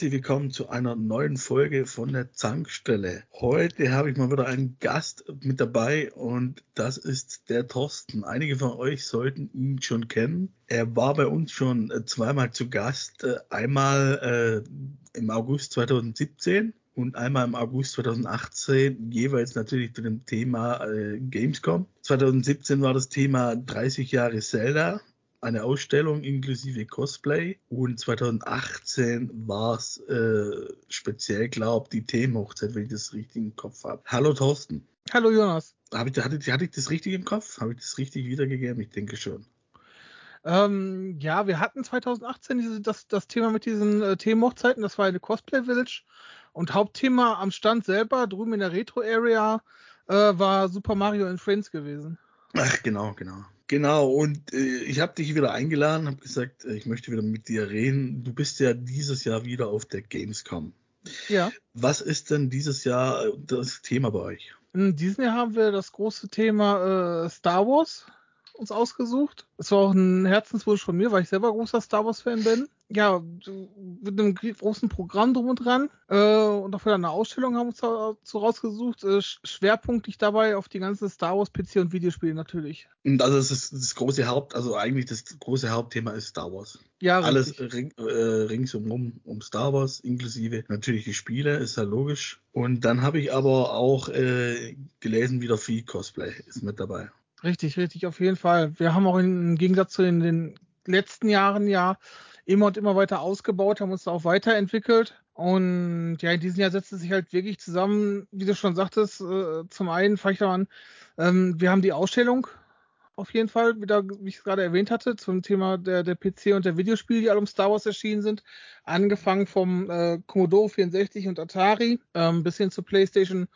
Herzlich willkommen zu einer neuen Folge von der Zankstelle. Heute habe ich mal wieder einen Gast mit dabei und das ist der Thorsten. Einige von euch sollten ihn schon kennen. Er war bei uns schon äh, zweimal zu Gast. Äh, einmal äh, im August 2017 und einmal im August 2018 jeweils natürlich zu dem Thema äh, Gamescom. 2017 war das Thema 30 Jahre Zelda eine Ausstellung inklusive Cosplay und 2018 war es äh, speziell, glaube ich, die Themenhochzeit, wenn ich das richtig im Kopf habe. Hallo Thorsten. Hallo Jonas. Hab ich, hatte, hatte ich das richtig im Kopf? Habe ich das richtig wiedergegeben? Ich denke schon. Ähm, ja, wir hatten 2018 diese, das, das Thema mit diesen äh, Themenhochzeiten, das war eine Cosplay Village und Hauptthema am Stand selber, drüben in der Retro Area, äh, war Super Mario and Friends gewesen. Ach, genau, genau. Genau, und äh, ich habe dich wieder eingeladen, habe gesagt, äh, ich möchte wieder mit dir reden. Du bist ja dieses Jahr wieder auf der Gamescom. Ja. Was ist denn dieses Jahr äh, das Thema bei euch? In diesem Jahr haben wir das große Thema äh, Star Wars uns ausgesucht. Es war auch ein Herzenswunsch von mir, weil ich selber großer Star Wars-Fan bin. Ja, mit einem großen Programm drum und dran. Äh, und auch wieder eine Ausstellung haben wir uns dazu rausgesucht. Äh, schwerpunktlich dabei auf die ganzen Star Wars PC und Videospiele natürlich. Und also das ist das große Haupt, also eigentlich das große Hauptthema ist Star Wars. Ja, Alles ring, äh, ringsum um Star Wars, inklusive natürlich die Spiele, ist ja logisch. Und dann habe ich aber auch äh, gelesen, wieder viel Cosplay ist mit dabei. Richtig, richtig, auf jeden Fall. Wir haben auch im Gegensatz zu den, den letzten Jahren ja immer und immer weiter ausgebaut, haben uns da auch weiterentwickelt. Und ja, in diesem Jahr setzt es sich halt wirklich zusammen, wie du schon sagtest, äh, zum einen fange ich da an, ähm, wir haben die Ausstellung auf jeden Fall, wieder, wie ich es gerade erwähnt hatte, zum Thema der, der PC und der Videospiele, die alle um Star Wars erschienen sind. Angefangen vom äh, Commodore 64 und Atari ähm, bis hin zur PlayStation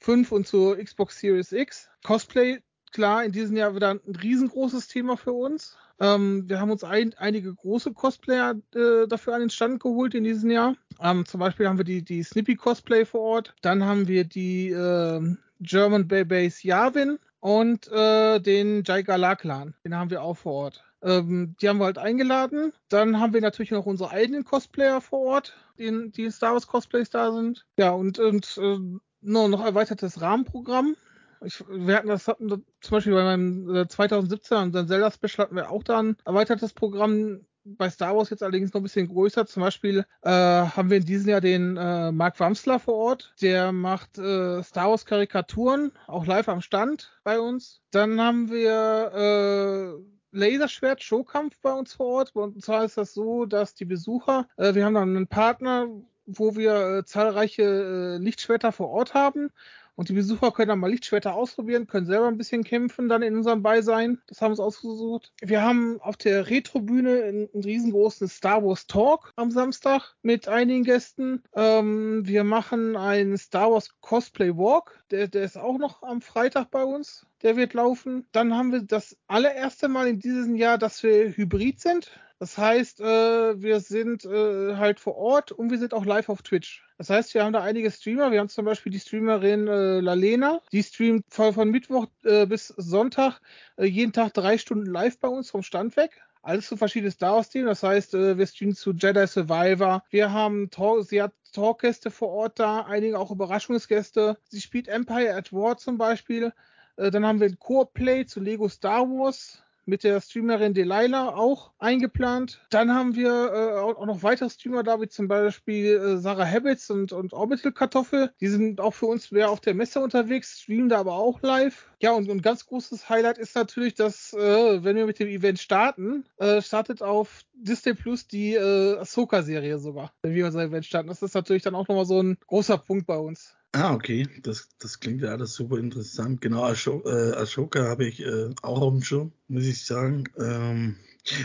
5 und zur Xbox Series X. Cosplay klar in diesem Jahr wieder ein riesengroßes Thema für uns. Ähm, wir haben uns ein, einige große Cosplayer äh, dafür an den Stand geholt in diesem Jahr. Ähm, zum Beispiel haben wir die, die Snippy Cosplay vor Ort. Dann haben wir die äh, German Bay Base Yavin und äh, den Jai Gala. Den haben wir auch vor Ort. Ähm, die haben wir halt eingeladen. Dann haben wir natürlich noch unsere eigenen Cosplayer vor Ort, die, die Star Wars Cosplays da sind. Ja, und, und äh, noch erweitertes Rahmenprogramm. Ich, wir hatten das hatten zum Beispiel bei meinem äh, 2017 unseren Zelda Special hatten wir auch da ein erweitertes Programm. Bei Star Wars jetzt allerdings noch ein bisschen größer. Zum Beispiel äh, haben wir in diesem Jahr den äh, Mark Wamsler vor Ort. Der macht äh, Star Wars Karikaturen, auch live am Stand bei uns. Dann haben wir äh, Laserschwert Showkampf bei uns vor Ort. Und zwar ist das so, dass die Besucher, äh, wir haben dann einen Partner, wo wir äh, zahlreiche äh, Lichtschwerter vor Ort haben und die Besucher können dann mal Lichtschwerter ausprobieren, können selber ein bisschen kämpfen dann in unserem Beisein. Das haben wir uns ausgesucht. Wir haben auf der Retrobühne einen, einen riesengroßen Star Wars Talk am Samstag mit einigen Gästen. Ähm, wir machen einen Star Wars Cosplay Walk. Der, der ist auch noch am Freitag bei uns. Der wird laufen. Dann haben wir das allererste Mal in diesem Jahr, dass wir hybrid sind. Das heißt, äh, wir sind äh, halt vor Ort und wir sind auch live auf Twitch. Das heißt, wir haben da einige Streamer. Wir haben zum Beispiel die Streamerin äh, Lalena, die streamt von, Mittwoch äh, bis Sonntag äh, jeden Tag drei Stunden live bei uns vom Stand weg. Alles zu verschiedenen Star Wars-Themen. Das heißt, äh, wir streamen zu Jedi Survivor. Wir haben Talk, sie hat Talkgäste vor Ort da, einige auch Überraschungsgäste. Sie spielt Empire at War zum Beispiel. Dann haben wir ein Core-Play zu Lego Star Wars mit der Streamerin Delilah auch eingeplant. Dann haben wir äh, auch noch weitere Streamer da, wie zum Beispiel äh, Sarah Habits und, und Orbital Kartoffel. Die sind auch für uns mehr auf der Messe unterwegs, streamen da aber auch live. Ja, und ein ganz großes Highlight ist natürlich, dass, äh, wenn wir mit dem Event starten, äh, startet auf Disney Plus die äh, Ahsoka-Serie sogar, wenn wir unser Event starten. Das ist natürlich dann auch nochmal so ein großer Punkt bei uns. Ah, okay. Das, das klingt ja alles super interessant. Genau, Ashoka, äh, Ashoka habe ich äh, auch auf dem Schirm, muss ich sagen. Ähm,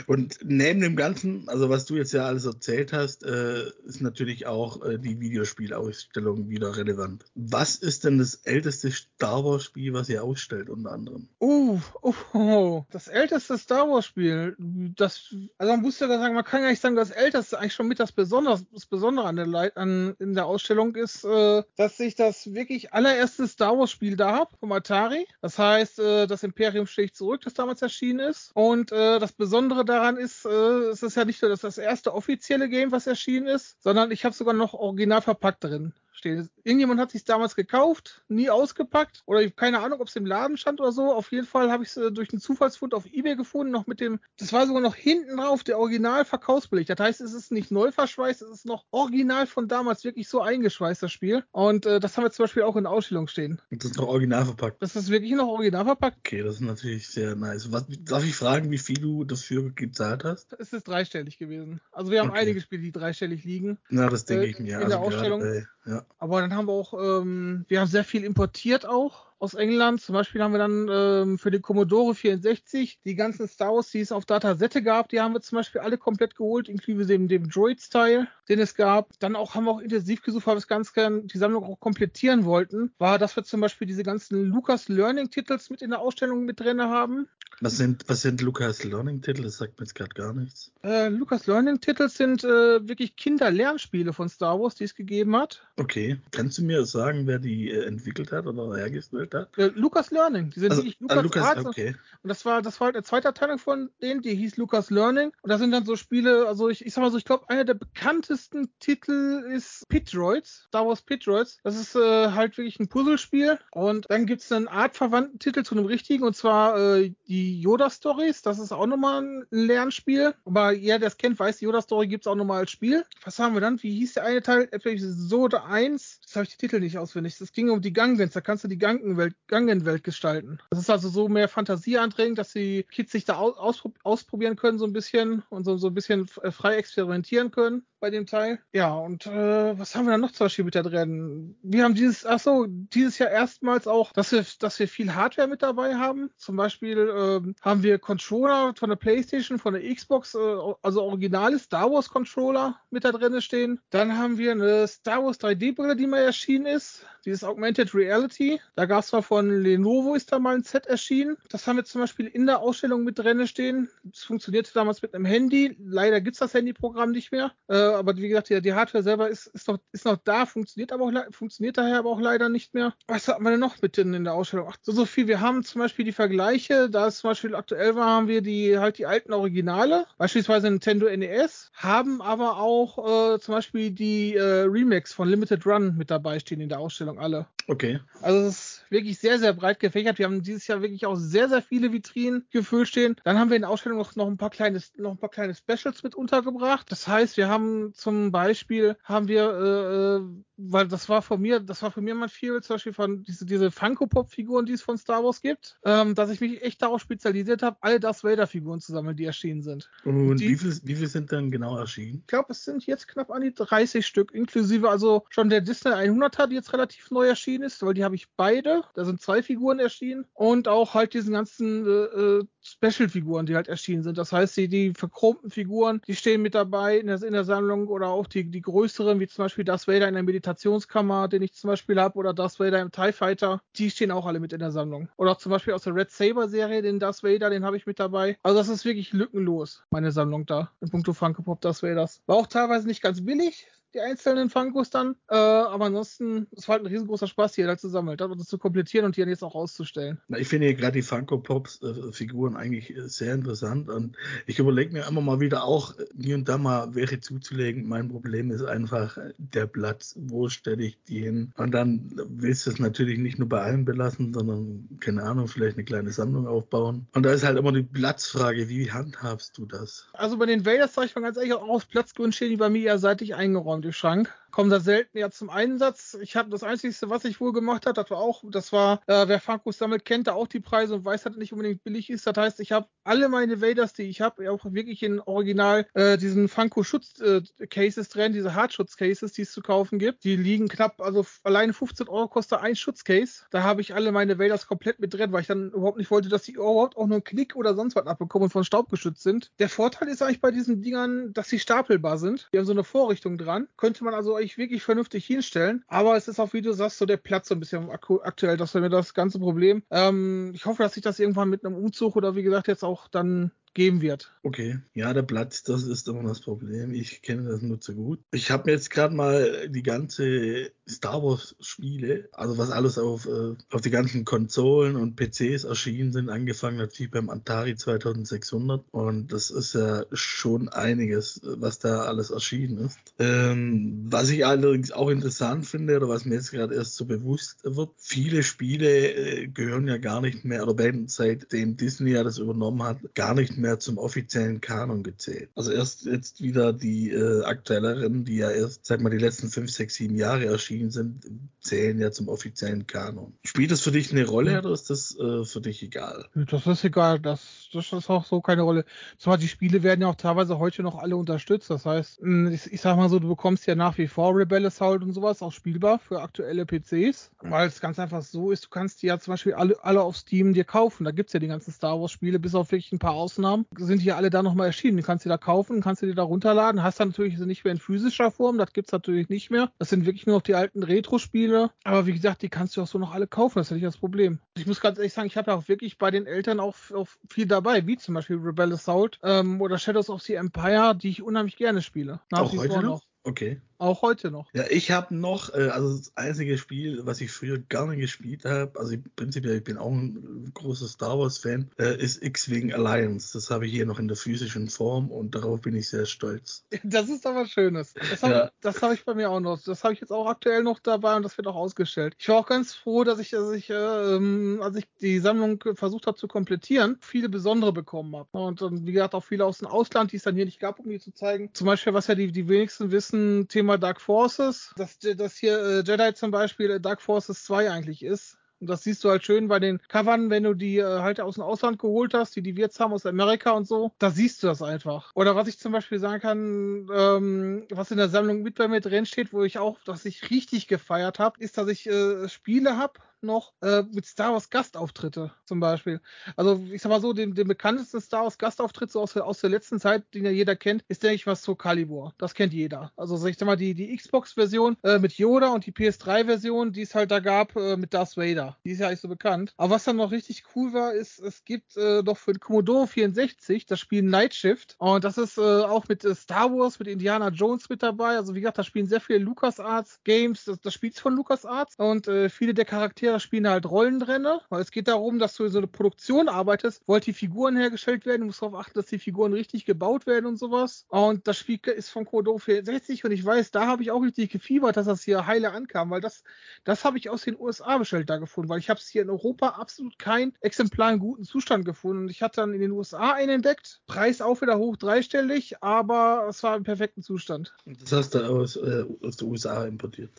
und neben dem Ganzen, also was du jetzt ja alles erzählt hast, äh, ist natürlich auch äh, die Videospielausstellung wieder relevant. Was ist denn das älteste Star Wars Spiel, was ihr ausstellt unter anderem? Uh, uh, uh das älteste Star Wars Spiel, das, also man muss ja sagen, man kann ja nicht sagen, das älteste eigentlich schon mit das Besondere, das Besondere an der, an, in der Ausstellung ist, äh, dass ich das wirklich allererste Star Wars Spiel da habe vom Atari. Das heißt, äh, das Imperium schlägt zurück, das damals erschienen ist. Und äh, das Besondere Besondere daran ist, äh, es ist ja nicht nur das, das erste offizielle Game, was erschienen ist, sondern ich habe sogar noch original verpackt drin stehen. Irgendjemand hat sich damals gekauft, nie ausgepackt oder ich keine Ahnung, ob es im Laden stand oder so. Auf jeden Fall habe ich es äh, durch einen Zufallsfund auf eBay gefunden, noch mit dem, das war sogar noch hinten drauf, der Original-Verkaufsbeleg. Das heißt, es ist nicht neu verschweißt, es ist noch original von damals wirklich so eingeschweißt, das Spiel. Und äh, das haben wir zum Beispiel auch in der Ausstellung stehen. Und das ist noch original verpackt. Das ist wirklich noch original verpackt. Okay, das ist natürlich sehr nice. Was, darf ich fragen, wie viel du dafür gezahlt hast? Es ist dreistellig gewesen. Also wir haben okay. einige Spiele, die dreistellig liegen. Na, das denke äh, ich mir. In also der Ausstellung. Grade, ja. Aber dann haben wir auch, ähm, wir haben sehr viel importiert auch aus England. Zum Beispiel haben wir dann ähm, für den Commodore 64 die ganzen Star Wars, die es auf Datasette gab, die haben wir zum Beispiel alle komplett geholt, inklusive dem, dem Droid-Style, den es gab. Dann auch haben wir auch intensiv gesucht, weil wir es ganz gerne die Sammlung auch komplettieren wollten, war, dass wir zum Beispiel diese ganzen Lucas Learning-Titels mit in der Ausstellung mit drin haben. Was sind, was sind Lucas Learning-Titel? Das sagt mir jetzt gerade gar nichts. Äh, Lucas Learning-Titel sind äh, wirklich Kinderlernspiele von Star Wars, die es gegeben hat. Okay. Kannst du mir sagen, wer die äh, entwickelt hat oder hergestellt hat? Äh, Lucas Learning. Die sind also, wirklich Lucas, Lucas Arts. Okay. Und das war, das war halt eine zweite Abteilung von denen, die hieß Lucas Learning. Und da sind dann so Spiele, also ich, ich sag mal so, ich glaube, einer der bekanntesten Titel ist Pitroids, Star Wars Pitroids. Das ist äh, halt wirklich ein Puzzlespiel. Und dann gibt es einen artverwandten Titel zu einem richtigen, und zwar äh, die Yoda Stories. Das ist auch nochmal ein Lernspiel. Aber jeder, der es kennt, weiß, die Yoda Story gibt es auch nochmal als Spiel. Was haben wir dann? Wie hieß der eine Teil? Episode 1. Das habe ich die Titel nicht auswendig. Das ging um die Gangwelt. Da kannst du die Gangenwelt, Gangenwelt gestalten. Das ist also so mehr Fantasie anregend, dass die Kids sich da aus, ausprobieren können, so ein bisschen und so, so ein bisschen frei experimentieren können bei dem Teil. Ja, und äh, was haben wir dann noch zum Beispiel mit da drin? Wir haben dieses, ach so, dieses Jahr erstmals auch, dass wir, dass wir viel Hardware mit dabei haben. Zum Beispiel äh, haben wir Controller von der PlayStation, von der Xbox, äh, also originale Star Wars Controller mit da drin stehen. Dann haben wir eine Star Wars 3D-Brille, die mal erschienen ist. Dieses Augmented Reality. Da gab es mal von Lenovo ist da mal ein Set erschienen. Das haben wir zum Beispiel in der Ausstellung mit drin stehen. Das funktionierte damals mit einem Handy. Leider gibt es das Handyprogramm nicht mehr. Äh, aber wie gesagt, die, die Hardware selber ist, ist, noch, ist noch da, funktioniert aber auch, funktioniert daher aber auch leider nicht mehr. Was hatten wir denn noch mit in, in der Ausstellung? Ach, so, so viel. Wir haben zum Beispiel die Vergleiche, da es zum Beispiel aktuell war, haben wir die halt die alten Originale, beispielsweise Nintendo NES, haben aber auch äh, zum Beispiel die äh, Remakes von Limited Run mit dabei stehen in der Ausstellung alle. Okay. Also es ist wirklich sehr, sehr breit gefächert. Wir haben dieses Jahr wirklich auch sehr, sehr viele Vitrinen gefüllt stehen. Dann haben wir in der Ausstellung noch, noch ein paar kleine, noch ein paar kleine Specials mit untergebracht. Das heißt, wir haben zum Beispiel haben wir, äh, äh weil das war von mir, das war von mir mal viel, zum Beispiel von diese, diese Funko-Pop-Figuren, die es von Star Wars gibt, ähm, dass ich mich echt darauf spezialisiert habe, alle Darth Vader-Figuren zu sammeln, die erschienen sind. Und die, wie viel, wie viel sind dann genau erschienen? Ich glaube, es sind jetzt knapp an die 30 Stück, inklusive also schon der Disney 100er, die jetzt relativ neu erschienen ist, weil die habe ich beide. Da sind zwei Figuren erschienen und auch halt diesen ganzen äh, äh Special-Figuren, die halt erschienen sind. Das heißt, die, die verchromten Figuren, die stehen mit dabei in der, in der Sammlung oder auch die, die größeren, wie zum Beispiel Darth Vader in der Meditationskammer, den ich zum Beispiel habe, oder Darth Vader im TIE Fighter, die stehen auch alle mit in der Sammlung. Oder auch zum Beispiel aus der Red Saber-Serie, den Darth Vader, den habe ich mit dabei. Also das ist wirklich lückenlos, meine Sammlung da, in puncto Funko Pop Darth Vaders. War auch teilweise nicht ganz billig, die einzelnen Funkos dann. Äh, aber ansonsten, es war halt ein riesengroßer Spaß, hier halt zu sammeln, das zu komplettieren und die dann jetzt auch auszustellen. Na, ich finde gerade die Funko Pops äh, eigentlich äh, sehr interessant und ich überlege mir immer mal wieder auch, äh, hier und da mal welche zuzulegen. Mein Problem ist einfach äh, der Platz. Wo stelle ich die hin? Und dann willst du es natürlich nicht nur bei allen belassen, sondern, keine Ahnung, vielleicht eine kleine Sammlung aufbauen. Und da ist halt immer die Platzfrage, wie handhabst du das? Also bei den Vaders sage ich mal ganz ehrlich, auch aus Platzgründen stehen die bei mir eher seitlich eingeräumt im Schrank kommen da selten ja zum Einsatz. Ich habe das Einzige, was ich wohl gemacht habe, das war auch, das war, äh, wer Funkos sammelt, kennt da auch die Preise und weiß, dass das nicht unbedingt billig ist. Das heißt, ich habe alle meine Vaders, die ich habe, auch wirklich in Original äh, diesen Funko Schutz äh, drin, diese Hartschutz Cases, die es zu kaufen gibt. Die liegen knapp, also alleine 15 Euro kostet ein Schutzcase. Da habe ich alle meine Vaders komplett mit drin, weil ich dann überhaupt nicht wollte, dass die überhaupt auch nur einen Knick oder sonst was abbekommen und von Staub geschützt sind. Der Vorteil ist eigentlich bei diesen Dingern, dass sie stapelbar sind. Die haben so eine Vorrichtung dran. Könnte man also eigentlich wirklich vernünftig hinstellen. Aber es ist auch, wie du sagst, so der Platz so ein bisschen aktuell. Das wäre mir das ganze Problem. Ähm, ich hoffe, dass sich das irgendwann mit einem Umzug oder wie gesagt jetzt auch dann geben wird. Okay, ja, der Platz, das ist immer das Problem. Ich kenne das nur zu gut. Ich habe mir jetzt gerade mal die ganze Star Wars Spiele, also was alles auf, äh, auf die ganzen Konsolen und PCs erschienen sind, angefangen natürlich beim Atari 2600 und das ist ja schon einiges, was da alles erschienen ist. Ähm, was ich allerdings auch interessant finde oder was mir jetzt gerade erst so bewusst wird, viele Spiele äh, gehören ja gar nicht mehr oder werden seitdem Disney ja das übernommen hat, gar nicht mehr mehr zum offiziellen Kanon gezählt. Also erst jetzt wieder die äh, aktuelleren, die ja erst, sag mal, die letzten fünf, sechs, sieben Jahre erschienen sind, zählen ja zum offiziellen Kanon. Spielt das für dich eine Rolle oder ist das äh, für dich egal? Das ist egal, das, das ist auch so keine Rolle. Zwar die Spiele werden ja auch teilweise heute noch alle unterstützt. Das heißt, hm, ich, ich sag mal so, du bekommst ja nach wie vor Rebel Assault und sowas auch spielbar für aktuelle PCs, weil es ganz einfach so ist, du kannst die ja zum Beispiel alle, alle auf Steam dir kaufen. Da gibt es ja die ganzen Star Wars Spiele, bis auf wirklich ein paar Ausnahmen haben, sind hier alle da nochmal erschienen. Die kannst du da kaufen, kannst du dir da runterladen. Hast dann natürlich nicht mehr in physischer Form, das gibt es natürlich nicht mehr. Das sind wirklich nur noch die alten Retro-Spiele. Aber wie gesagt, die kannst du auch so noch alle kaufen, das ist nicht das Problem. Ich muss ganz ehrlich sagen, ich habe ja auch wirklich bei den Eltern auch, auch, viel dabei, wie zum Beispiel Rebel Assault ähm, oder Shadows of the Empire, die ich unheimlich gerne spiele. Nach auch heute noch? Okay. Auch heute noch. Ja, ich habe noch, äh, also das einzige Spiel, was ich früher gerne gespielt habe, also prinzipiell, ich bin auch ein großer Star Wars-Fan, äh, ist X-Wing Alliance. Das habe ich hier noch in der physischen Form und darauf bin ich sehr stolz. Das ist aber Schönes. Das habe ja. ich, hab ich bei mir auch noch. Das habe ich jetzt auch aktuell noch dabei und das wird auch ausgestellt. Ich war auch ganz froh, dass ich, dass ich, äh, ähm, als ich die Sammlung versucht habe zu komplettieren, viele besondere bekommen habe. Und, und wie gesagt, auch viele aus dem Ausland, die es dann hier nicht gab, um die zu zeigen. Zum Beispiel, was ja die, die wenigsten wissen, Thema Thema Dark Forces, dass, dass hier äh, Jedi zum Beispiel äh, Dark Forces 2 eigentlich ist. Und das siehst du halt schön bei den Covern, wenn du die äh, halt aus dem Ausland geholt hast, die die wir jetzt haben aus Amerika und so. Da siehst du das einfach. Oder was ich zum Beispiel sagen kann, ähm, was in der Sammlung mit bei mir drin steht, wo ich auch, dass ich richtig gefeiert habe, ist, dass ich äh, Spiele habe, noch äh, mit Star Wars Gastauftritte zum Beispiel. Also ich sag mal so, den, den bekanntesten Star Wars Gastauftritt so aus, aus der letzten Zeit, den ja jeder kennt, ist denke ich was zu Calibur. Das kennt jeder. Also ich sag mal, die, die Xbox-Version äh, mit Yoda und die PS3-Version, die es halt da gab äh, mit Darth Vader. Die ist ja nicht so bekannt. Aber was dann noch richtig cool war, ist, es gibt äh, noch für den Commodore 64 das Spiel Night Shift. Und das ist äh, auch mit äh, Star Wars, mit Indiana Jones mit dabei. Also wie gesagt, da spielen sehr viele LucasArts Games. Das, das spielt von LucasArts. Und äh, viele der Charaktere Spielen halt Rollen drin, weil es geht darum, dass du so eine Produktion arbeitest, wo halt die Figuren hergestellt werden, du musst darauf achten, dass die Figuren richtig gebaut werden und sowas. Und das Spiel ist von Commodore 64 und ich weiß, da habe ich auch richtig gefiebert, dass das hier heile ankam, weil das, das habe ich aus den USA bestellt da gefunden, weil ich habe es hier in Europa absolut kein Exemplar in guten Zustand gefunden. Und ich hatte dann in den USA einen entdeckt, Preis auch wieder hoch dreistellig, aber es war im perfekten Zustand. Das hast du aus, äh, aus den USA importiert.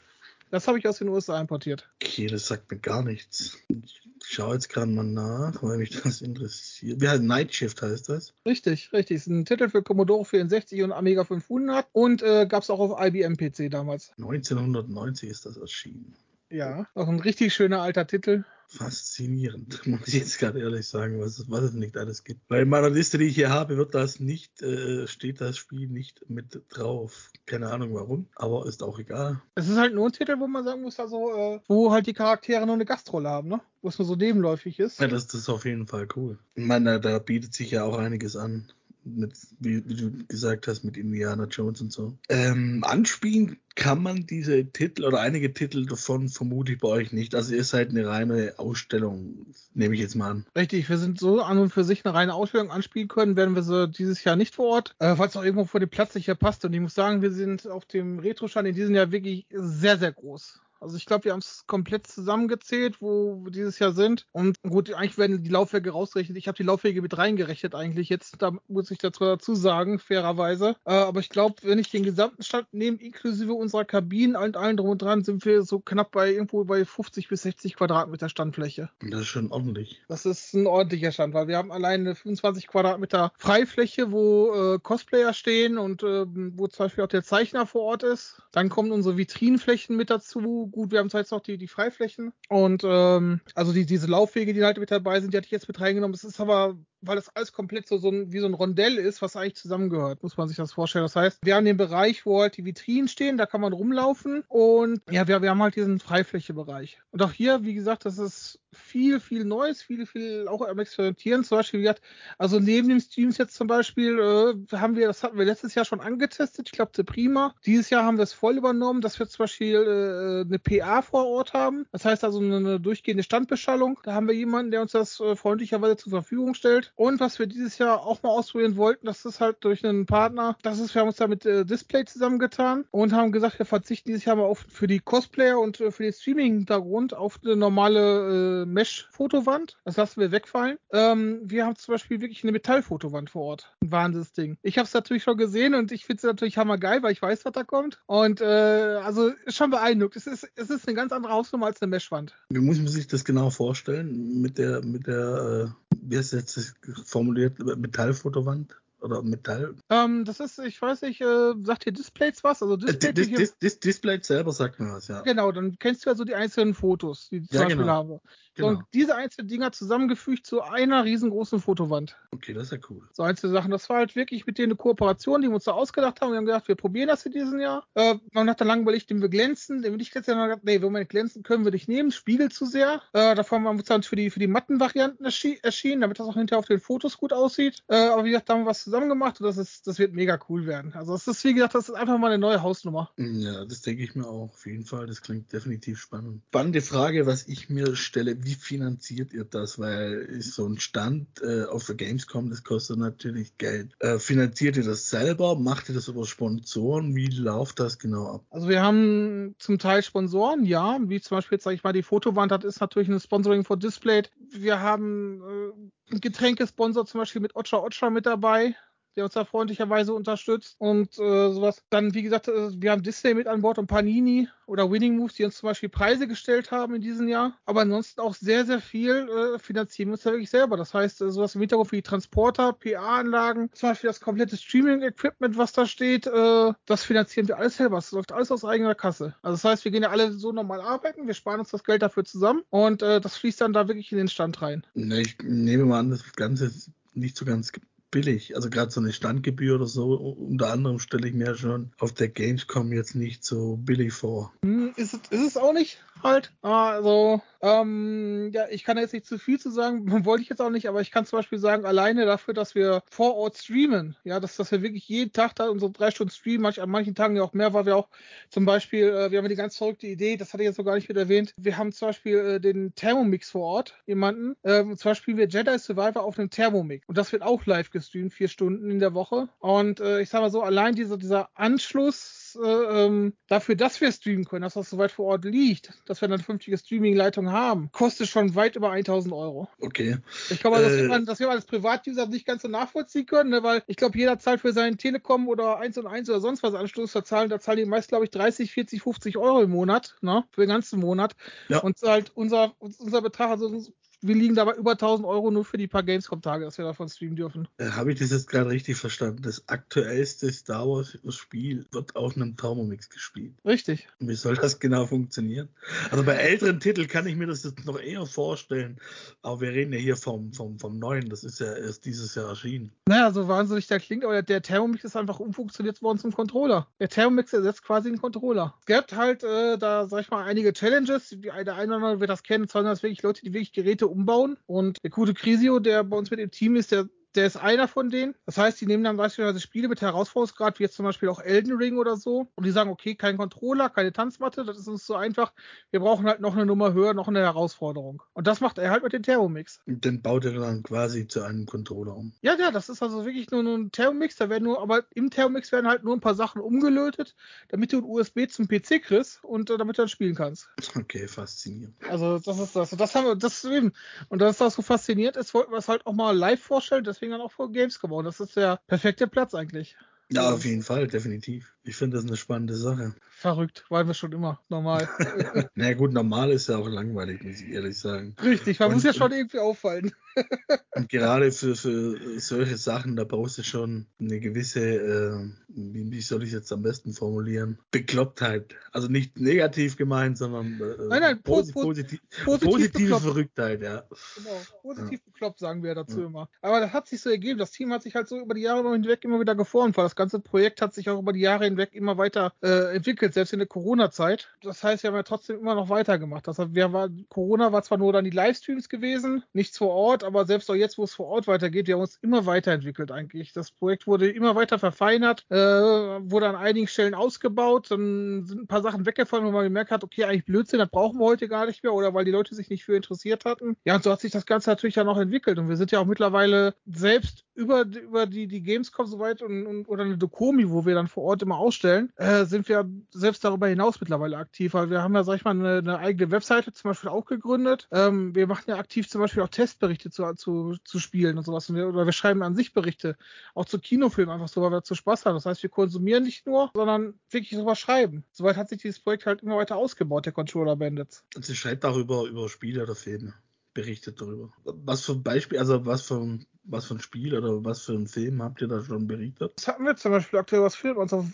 Das habe ich aus den USA importiert. Okay, das sagt mir gar nichts. Ich schaue jetzt gerade mal nach, weil mich das interessiert. Heißt Night Shift heißt das? Richtig, richtig. Ist ein Titel für Commodore 64 und Amiga 500 und äh, gab es auch auf IBM PC damals. 1990 ist das erschienen. Ja, auch ein richtig schöner alter Titel faszinierend, muss ich jetzt gerade ehrlich sagen, was, was es nicht alles gibt. Weil in meiner Liste, die ich hier habe, wird das nicht, äh, steht das Spiel nicht mit drauf. Keine Ahnung warum, aber ist auch egal. Es ist halt nur ein Titel, wo man sagen muss, also, äh, wo halt die Charaktere nur eine Gastrolle haben, ne? Wo es nur so nebenläufig ist. Ja, das, das ist auf jeden Fall cool. Ich meine, da bietet sich ja auch einiges an mit, wie, wie, du gesagt hast, mit Indiana Jones und so. Ähm, anspielen kann man diese Titel oder einige Titel davon vermute ich bei euch nicht. Also ihr seid eine reine Ausstellung, nehme ich jetzt mal an. Richtig, wir sind so an und für sich eine reine Ausstellung anspielen können, werden wir sie dieses Jahr nicht vor Ort, äh, es auch irgendwo vor dem Platz sicher passt. Und ich muss sagen, wir sind auf dem Retro-Stand in diesem Jahr wirklich sehr, sehr groß. Also ich glaube, wir haben es komplett zusammengezählt, wo wir dieses Jahr sind. Und gut, eigentlich werden die Laufwege rausgerechnet. Ich habe die Laufwege mit reingerechnet eigentlich jetzt. Da muss ich dazu sagen, fairerweise. Äh, aber ich glaube, wenn ich den gesamten Stand nehme, inklusive unserer Kabinen und allen drum und dran, sind wir so knapp bei irgendwo bei 50 bis 60 Quadratmeter Standfläche. Das ist schon ordentlich. Das ist ein ordentlicher Stand, weil wir haben alleine 25 Quadratmeter Freifläche, wo äh, Cosplayer stehen und äh, wo zum Beispiel auch der Zeichner vor Ort ist. Dann kommen unsere Vitrinenflächen mit dazu gut, wir haben zwar jetzt noch die, die Freiflächen und ähm, also die, diese Laufwege, die halt mit dabei sind, die hatte ich jetzt mit reingenommen. Es ist aber weil das alles komplett so, so ein, wie so ein Rondell ist, was eigentlich zusammengehört, muss man sich das vorstellen. Das heißt, wir haben den Bereich, wo halt die Vitrinen stehen, da kann man rumlaufen und ja, wir, wir haben halt diesen Freiflächebereich. Und auch hier, wie gesagt, das ist viel, viel Neues, viel, viel auch am Experimentieren. Zum Beispiel, wie gesagt, also neben den Streams jetzt zum Beispiel äh, haben wir, das hatten wir letztes Jahr schon angetestet, ich glaube, Prima. Dieses Jahr haben wir es voll übernommen, dass wir zum Beispiel äh, eine PA vor Ort haben. Das heißt also eine, eine durchgehende Standbeschallung. Da haben wir jemanden, der uns das äh, freundlicherweise zur Verfügung stellt. Und was wir dieses Jahr auch mal ausprobieren wollten, das ist halt durch einen Partner, das ist, wir haben uns da mit äh, Display zusammengetan und haben gesagt, wir verzichten dieses Jahr mal auf für die Cosplayer und äh, für den Streaming-Hintergrund auf eine normale äh, Mesh-Fotowand. Das lassen wir wegfallen. Ähm, wir haben zum Beispiel wirklich eine Metallfotowand vor Ort. Ein wahnsinniges Ding. Ich habe es natürlich schon gesehen und ich finde es natürlich hammergeil, weil ich weiß, was da kommt. Und äh, also ist schon beeindruckt. Es ist, es ist eine ganz andere Hausnummer als eine Meshwand. Wie muss man sich das genau vorstellen? Mit der, mit der, äh, wie ist jetzt formuliert, Metallfotowand? Oder Metall? Ähm, das ist, ich weiß nicht, äh, sagt hier Displays was? Also Display, äh, dis, dis, dis, Display selber sagt mir was, ja. Genau, dann kennst du ja so die einzelnen Fotos, die ich zum ja, Beispiel genau. habe. So, Genau. und diese einzelnen Dinger zusammengefügt zu einer riesengroßen Fotowand. Okay, das ist ja cool. So einzelne Sachen. Das war halt wirklich mit denen eine Kooperation, die wir uns da ausgedacht haben. Wir haben gedacht, wir probieren das in diesem Jahr. Äh, man hat dann lange überlegt, den wir glänzen, den wir nicht glänzen. Dann haben wir gedacht, nee, wenn wir nicht glänzen, können wir nicht nehmen. Spiegelt zu sehr. Äh, davon haben wir uns dann für die, für die Mattenvarianten erschi erschienen, damit das auch hinterher auf den Fotos gut aussieht. Äh, aber wie gesagt, da haben wir was zusammen gemacht und das ist, das wird mega cool werden. Also das ist, wie gesagt, das ist einfach mal eine neue Hausnummer. Ja, das denke ich mir auch. Auf jeden Fall, das klingt definitiv spannend. Spannende Frage, was ich mir stelle, wie finanziert ihr das? Weil ist so ein Stand äh, auf der Gamescom, das kostet natürlich Geld. Äh, finanziert ihr das selber? Macht ihr das über Sponsoren? Wie läuft das genau ab? Also wir haben zum Teil Sponsoren, ja, wie zum Beispiel, sage ich mal, die Fotowand hat, ist natürlich ein Sponsoring for Display. Wir haben äh, Getränkesponsor zum Beispiel mit Ocha Ocha mit dabei, der uns da freundlicherweise unterstützt und äh, sowas. Dann, wie gesagt, äh, wir haben Disney mit an Bord und Panini oder Winning Moves, die uns zum Beispiel Preise gestellt haben in diesem Jahr. Aber ansonsten auch sehr, sehr viel äh, finanzieren wir uns da wirklich selber. Das heißt, äh, sowas im Hintergrund wie Transporter, PA-Anlagen, zum Beispiel das komplette Streaming-Equipment, was da steht, äh, das finanzieren wir alles selber. Das läuft alles aus eigener Kasse. Also das heißt, wir gehen ja alle so normal arbeiten, wir sparen uns das Geld dafür zusammen und äh, das fließt dann da wirklich in den Stand rein. Ich nehme mal an, das Ganze ist nicht so ganz billig. Also gerade so eine Standgebühr oder so, unter anderem stelle ich mir schon auf der Gamescom jetzt nicht so billig vor. Hm, ist, es, ist es auch nicht halt. Also, ähm, ja, ich kann jetzt nicht zu viel zu sagen, wollte ich jetzt auch nicht, aber ich kann zum Beispiel sagen, alleine dafür, dass wir vor Ort streamen, ja, dass, dass wir wirklich jeden Tag da unsere drei Stunden streamen, manch, an manchen Tagen ja auch mehr, weil wir auch zum Beispiel, äh, wir haben die ganz verrückte Idee, das hatte ich jetzt noch gar nicht mit erwähnt, wir haben zum Beispiel äh, den Thermomix vor Ort, jemanden, äh, und zwar spielen wir Jedi Survivor auf einem Thermomix und das wird auch live gestreamt, vier Stunden in der Woche und äh, ich sag mal so, allein dieser, dieser Anschluss äh, ähm, dafür, dass wir streamen können, dass das soweit vor Ort liegt, dass wir eine vernünftige Streaming-Leitung haben, kostet schon weit über 1000 Euro. Okay. Ich glaube, das, Äh, wird man, das wird man als Privatuser nicht ganz so nachvollziehen können, ne, weil ich glaube, jeder zahlt für seinen Telekom oder 1 und 1 oder sonst was Anschluss verzahlen, da zahlen die meist, glaube ich, 30, 40, 50 Euro im Monat, ne, für den ganzen Monat. Ja. Und halt unser, unser Betrag, also wir liegen dabei über 1000 Euro nur für die paar Gamescom-Tage, dass wir davon streamen dürfen. Äh, Habe ich das jetzt gerade richtig verstanden? Das aktuellste Star Wars Spiel wird auf einem Thermomix gespielt. Richtig. Wie soll das genau funktionieren? Also bei älteren Titeln kann ich mir das jetzt noch eher vorstellen. Aber wir reden ja hier vom, vom, vom neuen. Das ist ja erst dieses Jahr erschienen. Naja, so wahnsinnig der klingt, aber der, Thermomix ist einfach umfunktioniert worden zum Controller. Der Thermomix ersetzt quasi einen Controller. Es gibt halt äh, da, sag ich mal, einige Challenges. Die, der eine oder andere wird das kennen. Das wirklich Leute, die wirklich Geräte umbauen. Und der gute Crisio, der bei uns mit im Team ist, der der ist einer von denen. Das heißt, die nehmen dann beispielsweise Spiele mit Herausforderungsgrad, wie jetzt zum Beispiel auch Elden Ring oder so. Und die sagen, okay, kein Controller, keine Tanzmatte, das ist uns so einfach. Wir brauchen halt noch eine Nummer höher, noch eine Herausforderung. Und das macht er halt mit dem Thermomix. Und den baut er dann quasi zu einem Controller um. Ja, ja, das ist also wirklich nur, nur ein Thermomix. Da werden nur, aber im Thermomix werden halt nur ein paar Sachen umgelötet, damit du ein USB zum PC kriegst und äh, damit du dann spielen kannst. Okay, faszinierend. Also das ist das. Und das haben wir, das eben. Und das ist auch so faszinierend ist, wollten wir es halt auch mal live vorstellen, deswegen dann auch vor Games gebaut. Das ist der perfekte Platz eigentlich. Ja, auf jeden Fall, definitiv. Ich finde das eine spannende Sache. Verrückt, waren wir schon immer normal. Na gut, normal ist ja auch langweilig, muss ich ehrlich sagen. Richtig, man und, muss ja schon irgendwie auffallen. und gerade für, für solche Sachen, da brauchst du schon eine gewisse, äh, wie, wie, soll ich jetzt am besten formulieren? Beklopptheit. Also nicht negativ gemeint, sondern äh, nein, nein, posi po positiv, positiv positive bekloppt. Verrücktheit, ja. Genau, positiv ja. bekloppt, sagen wir dazu ja. immer. Aber das hat sich so ergeben. Das Team hat sich halt so über die Jahre hinweg immer wieder geformt, weil das ganze Projekt hat sich auch über die Jahre hinweg immer weiter äh, entwickelt, selbst in der Corona-Zeit. Das heißt, wir haben ja trotzdem immer noch weitergemacht. Das heißt, wir war, Corona war zwar nur dann die Livestreams gewesen, nichts vor Ort, aber selbst auch jetzt, wo es vor Ort weitergeht, wir haben uns immer weiterentwickelt eigentlich. Das Projekt wurde immer weiter verfeinert, äh, wurde an einigen Stellen ausgebaut, dann sind ein paar Sachen weggefallen, wo man gemerkt hat, okay, eigentlich Blödsinn, das brauchen wir heute gar nicht mehr oder weil die Leute sich nicht für interessiert hatten. Ja, und so hat sich das Ganze natürlich dann auch entwickelt und wir sind ja auch mittlerweile selbst über, über die, die Gamescom soweit und, und oder eine Dokomi, wo wir dann vor Ort immer ausstellen, äh, sind wir selbst darüber hinaus mittlerweile aktiv, weil wir haben ja, sag ich mal, eine, eine eigene Webseite zum Beispiel auch gegründet. Ähm, wir machen ja aktiv zum Beispiel auch Testberichte zu, zu, zu Spielen und sowas. Und wir, oder wir schreiben an sich Berichte, auch zu Kinofilmen einfach so, weil wir zu Spaß haben. Das heißt, wir konsumieren nicht nur, sondern wirklich sowas schreiben. Soweit hat sich dieses Projekt halt immer weiter ausgebaut, der Controller Bandits. Und sie schreibt darüber über Spiele oder Filme berichtet darüber. Was für ein Beispiel, also was für ein was für ein Spiel oder was für ein Film habt ihr da schon berichtet? Das hatten wir zum Beispiel aktuell was Film, also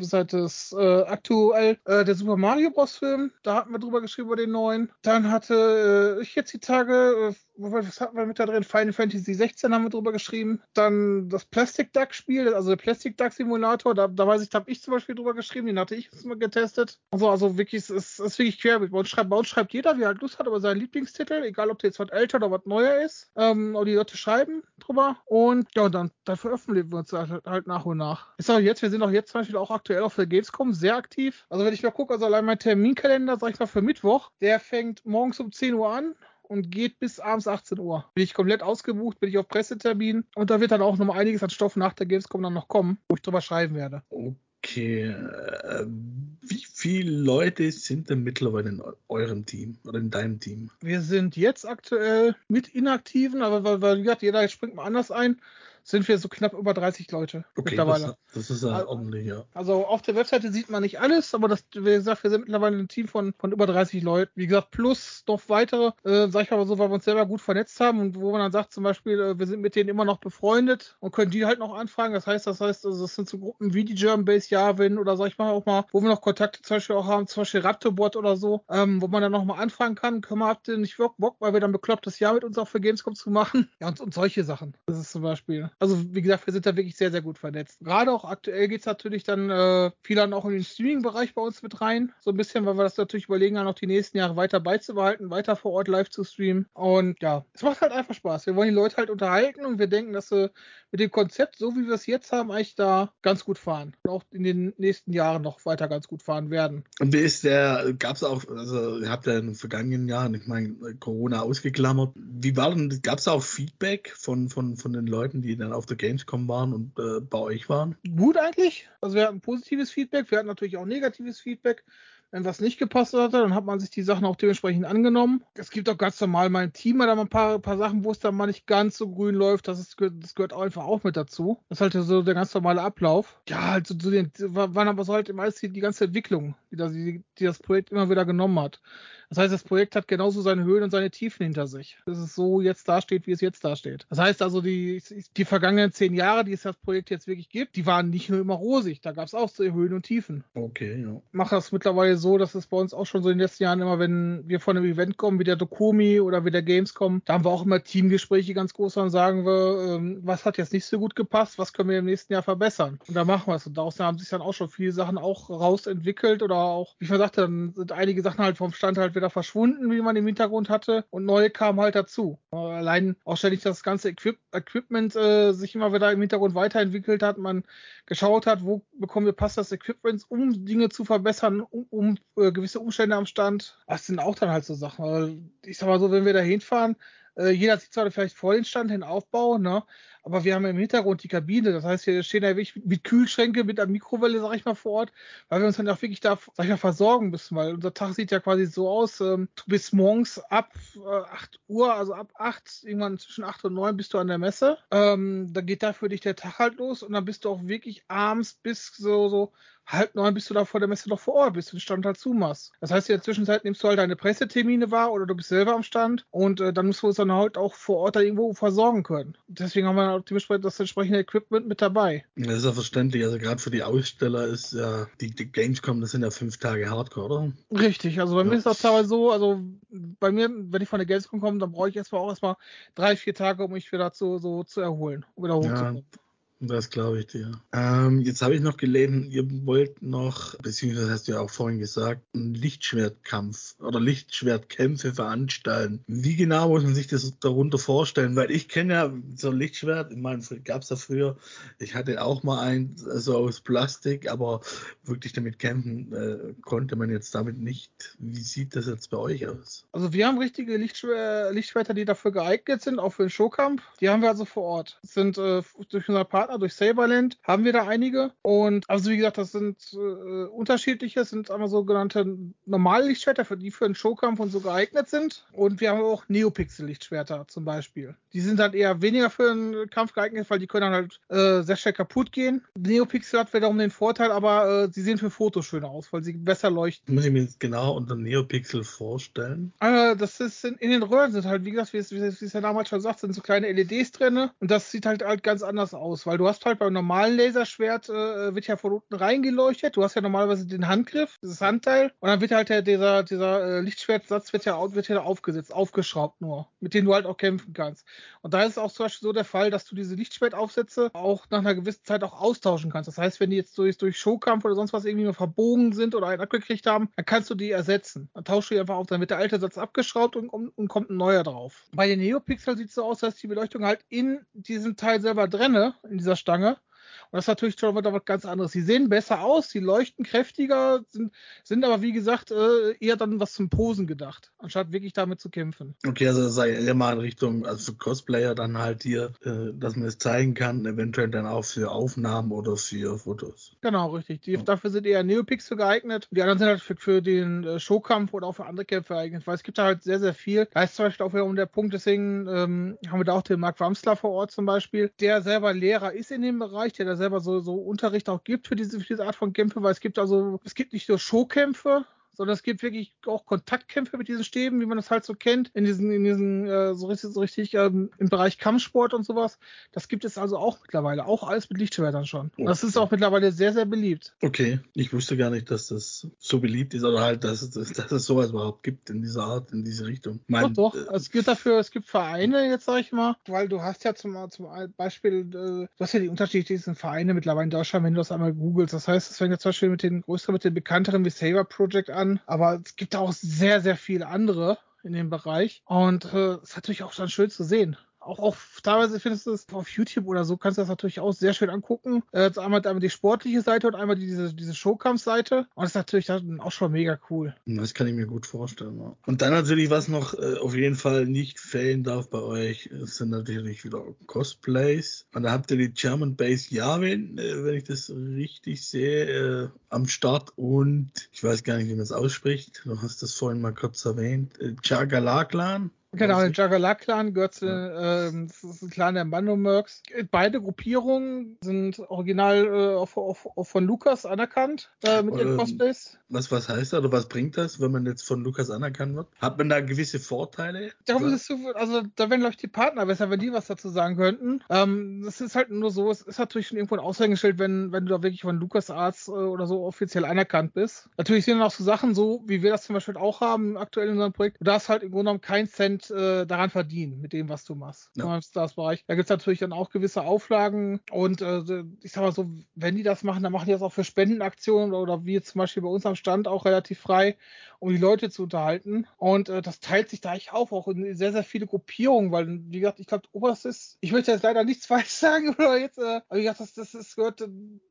seit das äh, aktuell äh, der Super Mario Bros. Film, da hatten wir drüber geschrieben über den neuen. Dann hatte äh, ich jetzt die Tage, äh, was hatten wir mit da drin? Final Fantasy 16 haben wir drüber geschrieben. Dann das Plastic Duck Spiel, also der Plastic Duck Simulator, da, da weiß ich, da habe ich zum Beispiel drüber geschrieben, den hatte ich jetzt mal getestet. Also, also wirklich, es ist, ist wirklich quer. Bei uns, schreibt, bei uns schreibt jeder, wie er halt Lust hat, über seinen Lieblingstitel, egal ob der jetzt was älter oder was neuer ist. Ähm, aber die Leute schreiben drüber und ja, dann, dann veröffentlichen wir uns halt, halt nach und nach. Ich sage jetzt, wir sind auch jetzt zum Beispiel auch aktuell auf der Gamescom sehr aktiv. Also wenn ich mal gucke, also allein mein Terminkalender, sag ich mal für Mittwoch, der fängt morgens um 10 Uhr an und geht bis abends 18 Uhr. Bin ich komplett ausgebucht, bin ich auf Pressetermin und da wird dann auch noch mal einiges an Stoff nach der Gamescom dann noch kommen, wo ich drüber schreiben werde. Okay, äh, wie viele Leute sind denn mittlerweile in eurem Team oder in deinem Team? Wir sind jetzt aktuell mit Inaktiven, aber weil, weil wie gesagt, jeder springt mal anders ein sind wir so knapp über 30 Leute okay, mittlerweile. Das, das ist ja also, ordentlich, ja. Also auf der Webseite sieht man nicht alles, aber das, wie gesagt, wir sind mittlerweile ein Team von, von über 30 Leuten. Wie gesagt, plus noch weitere, äh, sag ich mal so, weil wir uns selber gut vernetzt haben und wo man dann sagt, zum Beispiel, äh, wir sind mit denen immer noch befreundet und können die halt noch anfragen. Das heißt, das heißt, also das sind so Gruppen wie die German Base Javin oder sag ich mal auch mal, wo wir noch Kontakte zum Beispiel auch haben, zum Beispiel Raptorbot oder so, ähm, wo man dann noch mal anfragen kann, können wir habt ihr nicht Bock, weil wir dann beklopptes Jahr mit uns auch für Gamescom zu machen. Ja, und, und solche Sachen. Das ist zum Beispiel. Also, wie gesagt, wir sind da wirklich sehr, sehr gut vernetzt. Gerade auch aktuell geht es natürlich dann äh, viel dann auch in den Streaming-Bereich bei uns mit rein. So ein bisschen, weil wir das natürlich überlegen, dann auch die nächsten Jahre weiter beizubehalten, weiter vor Ort live zu streamen. Und ja, es macht halt einfach Spaß. Wir wollen die Leute halt unterhalten und wir denken, dass sie mit dem Konzept, so wie wir es jetzt haben, eigentlich da ganz gut fahren. Und auch in den nächsten Jahren noch weiter ganz gut fahren werden. Und wie ist der, gab es auch, also ihr habt ja in den vergangenen Jahren, ich meine, Corona ausgeklammert, wie war denn, gab es auch Feedback von, von, von den Leuten, die dann auf der Gamescom waren und äh, bei euch waren? Gut eigentlich. Also wir hatten positives Feedback, wir hatten natürlich auch negatives Feedback. Wenn was nicht gepasst hatte, dann hat man sich die Sachen auch dementsprechend angenommen. Es gibt auch ganz normal mein Team da mal ein paar, paar Sachen, wo es dann mal nicht ganz so grün läuft. Das, ist, das gehört auch einfach auch mit dazu. Das ist halt so der ganz normale Ablauf. Ja, halt so, so den, waren aber so halt die, die ganze Entwicklung, die, die, die das Projekt immer wieder genommen hat. Das heißt, das Projekt hat genauso seine Höhen und seine Tiefen hinter sich. Dass es so jetzt dasteht, wie es jetzt dasteht. Das heißt also, die, die vergangenen zehn Jahre, die es das Projekt jetzt wirklich gibt, die waren nicht nur immer rosig. Da gab es auch so Höhen und Tiefen. Okay, ja. Mache das mittlerweile so, dass es bei uns auch schon so in den letzten Jahren immer, wenn wir von einem Event kommen, wie der Dokumi oder wie der Gamescom, da haben wir auch immer Teamgespräche ganz groß und sagen wir, ähm, was hat jetzt nicht so gut gepasst, was können wir im nächsten Jahr verbessern. Und da machen wir es. Und daraus haben sich dann auch schon viele Sachen auch rausentwickelt oder auch, wie ich schon sagte, dann sind einige Sachen halt vom Stand halt wieder verschwunden, wie man im Hintergrund hatte, und neue kamen halt dazu. Allein auch ständig das ganze Equip Equipment äh, sich immer wieder im Hintergrund weiterentwickelt hat, man geschaut hat, wo bekommen wir passt das Equipment, um Dinge zu verbessern, um, um äh, gewisse Umstände am Stand. Das sind auch dann halt so Sachen. Ich sag mal so, wenn wir da hinfahren, äh, jeder sieht zwar vielleicht vor den Stand hin Aufbau, ne? Aber wir haben im Hintergrund die Kabine. Das heißt, hier stehen ja wirklich mit Kühlschränke, mit einer Mikrowelle, sag ich mal, vor Ort, weil wir uns dann auch wirklich da, sag ich mal, versorgen müssen, weil unser Tag sieht ja quasi so aus, ähm, du bist morgens ab äh, 8 Uhr, also ab 8, irgendwann zwischen 8 und 9 bist du an der Messe. Ähm, dann geht da für dich der Tag halt los und dann bist du auch wirklich abends bis so, so halb neun bist du da vor der Messe doch vor Ort, bis du den Stand halt zumachst. Das heißt, in der Zwischenzeit nimmst du halt deine Pressetermine wahr oder du bist selber am Stand und äh, dann müssen wir uns dann halt auch vor Ort da irgendwo versorgen können. Deswegen haben wir auch das entsprechende Equipment mit dabei. Das ist ja verständlich. Also gerade für die Aussteller ist ja die, die Gamescom, das sind ja fünf Tage Hardcore, oder? Richtig. Also bei ja. mir ist das teilweise so, also bei mir, wenn ich von der Gamescom komme, dann brauche ich erstmal auch erstmal drei, vier Tage, um mich wieder zu, so zu erholen, um wieder hochzukommen. Ja. Das glaube ich dir. Ähm, jetzt habe ich noch gelesen, ihr wollt noch, beziehungsweise hast du ja auch vorhin gesagt, einen Lichtschwertkampf oder Lichtschwertkämpfe veranstalten. Wie genau muss man sich das darunter vorstellen? Weil ich kenne ja so ein Lichtschwert, ich meine, gab es ja früher, ich hatte auch mal ein, so also aus Plastik, aber wirklich damit kämpfen äh, konnte man jetzt damit nicht. Wie sieht das jetzt bei euch aus? Also wir haben richtige Lichtschwer Lichtschwerter, die dafür geeignet sind, auch für den Showkampf. Die haben wir also vor Ort. Das sind äh, durch unser Partner Partner, durch Saberland haben wir da einige. Und also wie gesagt, das sind äh, unterschiedliche, das sind einmal sogenannte normale Lichtschwerter, für die für einen Showkampf und so geeignet sind. Und wir haben auch Neopixel-Lichtschwerter zum Beispiel. Die sind dann eher weniger für einen Kampf geeignet, weil die können dann halt äh, sehr schnell kaputt gehen. Neopixel hat wiederum den Vorteil, aber äh, sie sehen für Fotos schöner aus, weil sie besser leuchten. Muss ich mir jetzt genau unter Neopixel vorstellen? Äh, das ist in, in, den Röhren sind halt, wie gesagt, wie es, wie es ja damals schon sagt, sind so kleine LEDs drin und das sieht halt, halt ganz anders aus, weil du hast halt beim normalen Laserschwert, äh, wird ja von unten reingeleuchtet. Du hast ja normalerweise den Handgriff, dieses Handteil. Und dann wird halt der, dieser, dieser äh, Lichtschwertsatz wird ja, wird ja aufgesetzt, aufgeschraubt nur, mit dem du halt auch kämpfen kannst. Und da ist es auch zum Beispiel so der Fall, dass du diese Lichtschwertaufsätze auch nach einer gewissen Zeit auch austauschen kannst. Das heißt, wenn die jetzt durch, durch Showkampf oder sonst was irgendwie nur verbogen sind oder einen abgekriegt haben, dann kannst du die ersetzen. Dann tauschst du die einfach auf, dann wird der alte Satz abgeschraubt und, und, und kommt ein neuer drauf. Bei den Neopixel sieht es so aus, dass die Beleuchtung halt in diesem Teil selber drinne, in dieser Stange, und das ist natürlich schon wieder was ganz anderes. Sie sehen besser aus, sie leuchten kräftiger, sind, sind aber wie gesagt äh, eher dann was zum Posen gedacht, anstatt wirklich damit zu kämpfen. Okay, also sei eher mal in Richtung, also Cosplayer dann halt hier, äh, dass man es zeigen kann, eventuell dann auch für Aufnahmen oder für Fotos. Genau, richtig. Die, ja. Dafür sind eher Neopixel geeignet. Die anderen sind halt für, für den äh, Showkampf oder auch für andere Kämpfe geeignet, weil es gibt da halt sehr, sehr viel. Da ist zum Beispiel auch wiederum der Punkt, deswegen ähm, haben wir da auch den Mark Wamsler vor Ort zum Beispiel, der selber Lehrer ist in dem Bereich, der da selber so, so Unterricht auch gibt für diese, für diese Art von Kämpfe, weil es gibt also, es gibt nicht nur Showkämpfe, sondern es gibt wirklich auch Kontaktkämpfe mit diesen Stäben, wie man das halt so kennt, in diesen, in diesen äh, so richtig, so richtig ähm, im Bereich Kampfsport und sowas. Das gibt es also auch mittlerweile, auch alles mit Lichtschwertern schon. Okay. Das ist auch mittlerweile sehr, sehr beliebt. Okay, ich wusste gar nicht, dass das so beliebt ist oder halt, dass, dass, dass es sowas überhaupt gibt in dieser Art, in diese Richtung. Mein, doch, doch. Äh, es gibt dafür, es gibt Vereine, jetzt sag ich mal, weil du hast ja zum, zum Beispiel, äh, du hast ja die unterschiedlichsten Vereine mittlerweile in Deutschland, wenn du das einmal googelst. Das heißt, es fängt ja zum Beispiel mit den größeren, mit den bekannteren wie Saber Project an, aber es gibt auch sehr, sehr viele andere in dem Bereich. Und äh, ist natürlich auch dann schön zu sehen auch, auch teilweise findest du es auf YouTube oder so, kannst du das natürlich auch sehr schön angucken. Äh, einmal, einmal die sportliche Seite und einmal diese, diese Showkampf-Seite. Und das ist natürlich dann auch schon mega cool. Das kann ich mir gut vorstellen. Ja. Und dann natürlich, was noch äh, auf jeden Fall nicht fehlen darf bei euch, sind natürlich wieder Cosplays. Und da habt ihr die German Base Yavin, äh, wenn ich das richtig sehe, äh, am Start. Und ich weiß gar nicht, wie man es ausspricht. Du hast das vorhin mal kurz erwähnt. Äh, Chagalaklan. Genau, der Jagalak-Clan gehört zu, ja. äh, das ist ein Clan der Bandomerks. Beide Gruppierungen sind original äh, auf, auf, auf von Lukas anerkannt äh, mit ihren Cosplays. Was, was heißt das oder was bringt das, wenn man jetzt von Lukas anerkannt wird? Hat man da gewisse Vorteile? Darum ist so, also da werden, glaube ich, die Partner besser, wenn die was dazu sagen könnten. Ähm, das ist halt nur so, es ist natürlich schon irgendwo ein Aushängeschild, wenn, wenn du da wirklich von Lukas Arts äh, oder so offiziell anerkannt bist. Natürlich sind dann auch so Sachen so, wie wir das zum Beispiel auch haben aktuell in unserem Projekt. Du darfst halt im Grunde genommen kein Cent Prozent äh, daran verdienen mit dem, was du machst. Ja. Im Stars-Bereich. Da gibt es natürlich dann auch gewisse Auflagen und äh, ich sag mal so, wenn die das machen, dann machen die das auch für Spendenaktionen oder, oder wie jetzt zum Beispiel bei uns am Stand auch relativ frei. Um die Leute zu unterhalten. Und äh, das teilt sich da eigentlich auf, auch in sehr, sehr viele Gruppierungen, weil, wie gesagt, ich glaube, Oberst ist, ich möchte jetzt leider nichts falsch sagen, oder jetzt, äh, aber wie gesagt, das, das, das gehört,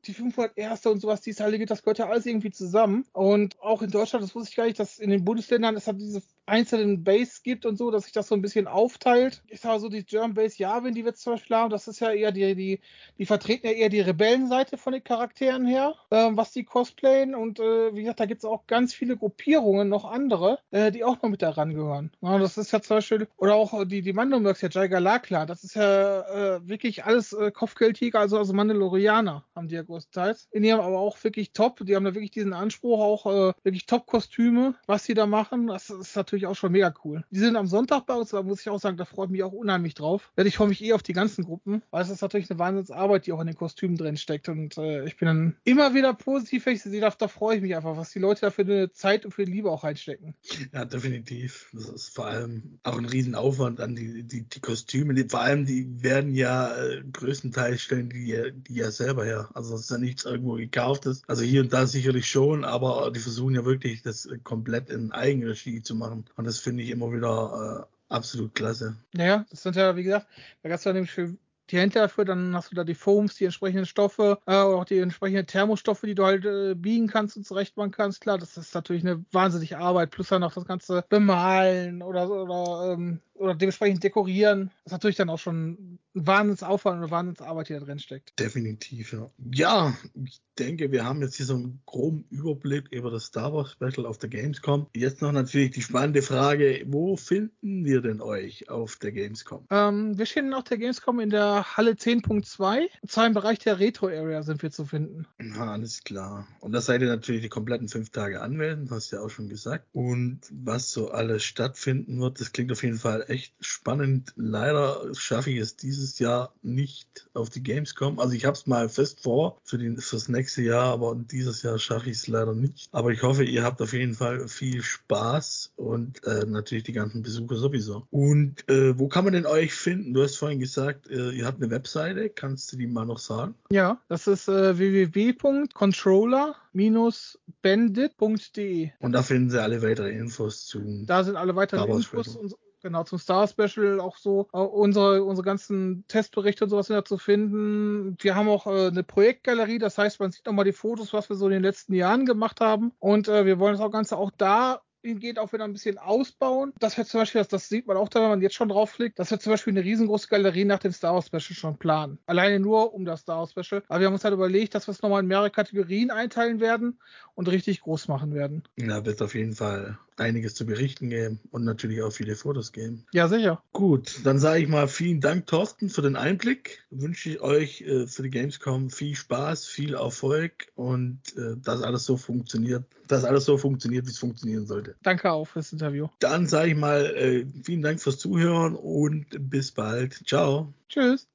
die 500 Erste und sowas, die es halt das gehört ja alles irgendwie zusammen. Und auch in Deutschland, das wusste ich gar nicht, dass in den Bundesländern es halt diese einzelnen Base gibt und so, dass sich das so ein bisschen aufteilt. Ich sage so, die German Base Yavin, die wir zum Beispiel haben, das ist ja eher die, die, die vertreten ja eher die Rebellenseite von den Charakteren her, äh, was die cosplayen. Und äh, wie gesagt, da gibt es auch ganz viele Gruppierungen, noch andere, äh, die auch noch mit daran gehören. Ja, das ist ja zum Beispiel, oder auch die, die Mandomerks, ja Jaiga Lakla, das ist ja äh, wirklich alles äh, Kopfgeldtiger, also, also Mandalorianer haben die ja größtenteils. In die haben aber auch wirklich top, die haben da wirklich diesen Anspruch, auch äh, wirklich Top-Kostüme, was sie da machen. Das ist natürlich auch schon mega cool. Die sind am Sonntag bei uns, da muss ich auch sagen, da freue ich mich auch unheimlich drauf. Ich freue mich eh auf die ganzen Gruppen, weil es ist natürlich eine Wahnsinnsarbeit, die auch in den Kostümen drin steckt. Und äh, ich bin dann immer wieder positiv, ich sehe, da, da freue ich mich einfach, was die Leute da für eine Zeit und für Liebe auch reinstecken. Ja, definitiv. Das ist vor allem auch ein Riesenaufwand an die, die, die Kostüme. Die, vor allem, die werden ja äh, größtenteils stellen die, die ja selber her. Also das ist ja nichts irgendwo gekauftes. Also hier und da sicherlich schon, aber die versuchen ja wirklich das komplett in Eigenregie zu machen. Und das finde ich immer wieder äh, absolut klasse. Naja, das sind ja, wie gesagt, da gab es ja nämlich für die Hände dafür, dann hast du da die Foams, die entsprechenden Stoffe, äh, oder auch die entsprechenden Thermostoffe, die du halt äh, biegen kannst und zurechtmachen kannst. Klar, das ist natürlich eine wahnsinnige Arbeit, plus dann noch das ganze Bemalen oder, oder ähm, oder dementsprechend dekorieren, ist natürlich dann auch schon ein Wahnsinnsaufwand und eine Wahnsinnsarbeit, die da drin steckt. Definitiv, ja. Ja, ich denke, wir haben jetzt hier so einen groben Überblick über das Star Wars Special auf der Gamescom. Jetzt noch natürlich die spannende Frage, wo finden wir denn euch auf der Gamescom? Ähm, wir stehen auf der Gamescom in der Halle 10.2. Zwar im Bereich der Retro-Area sind wir zu finden. Na, alles klar. Und da seid ihr natürlich die kompletten fünf Tage anwesend, hast du ja auch schon gesagt. Und was so alles stattfinden wird, das klingt auf jeden Fall echt spannend. Leider schaffe ich es dieses Jahr nicht auf die Gamescom. Also ich habe es mal fest vor für den, fürs nächste Jahr, aber dieses Jahr schaffe ich es leider nicht. Aber ich hoffe, ihr habt auf jeden Fall viel Spaß und äh, natürlich die ganzen Besucher sowieso. Und äh, wo kann man denn euch finden? Du hast vorhin gesagt, äh, ihr habt eine Webseite. Kannst du die mal noch sagen? Ja, das ist äh, www.controller-bandit.de. Und da finden Sie alle weiteren Infos zu. Da sind alle weiteren Infos und Genau, zum Star Special auch so. Äh, unsere, unsere ganzen Testberichte und sowas sind da zu finden. Wir haben auch äh, eine Projektgalerie, das heißt, man sieht nochmal die Fotos, was wir so in den letzten Jahren gemacht haben. Und äh, wir wollen das Ganze auch da geht auch wieder ein bisschen ausbauen. Das wird zum Beispiel, das, das sieht man auch da, wenn man jetzt schon draufklickt, das wird zum Beispiel eine riesengroße Galerie nach dem Star Wars Special schon planen. Alleine nur um das Star Wars Special. Aber wir haben uns halt überlegt, dass wir es nochmal in mehrere Kategorien einteilen werden und richtig groß machen werden. Ja, wird auf jeden Fall einiges zu berichten geben und natürlich auch viele Fotos geben. Ja, sicher. Gut, dann sage ich mal vielen Dank, Thorsten, für den Einblick. Wünsche ich euch äh, für die Gamescom viel Spaß, viel Erfolg und äh, dass alles so funktioniert, dass alles so funktioniert, wie es funktionieren sollte. Danke auch fürs Interview. Dann sage ich mal äh, vielen Dank fürs Zuhören und bis bald. Ciao. Tschüss.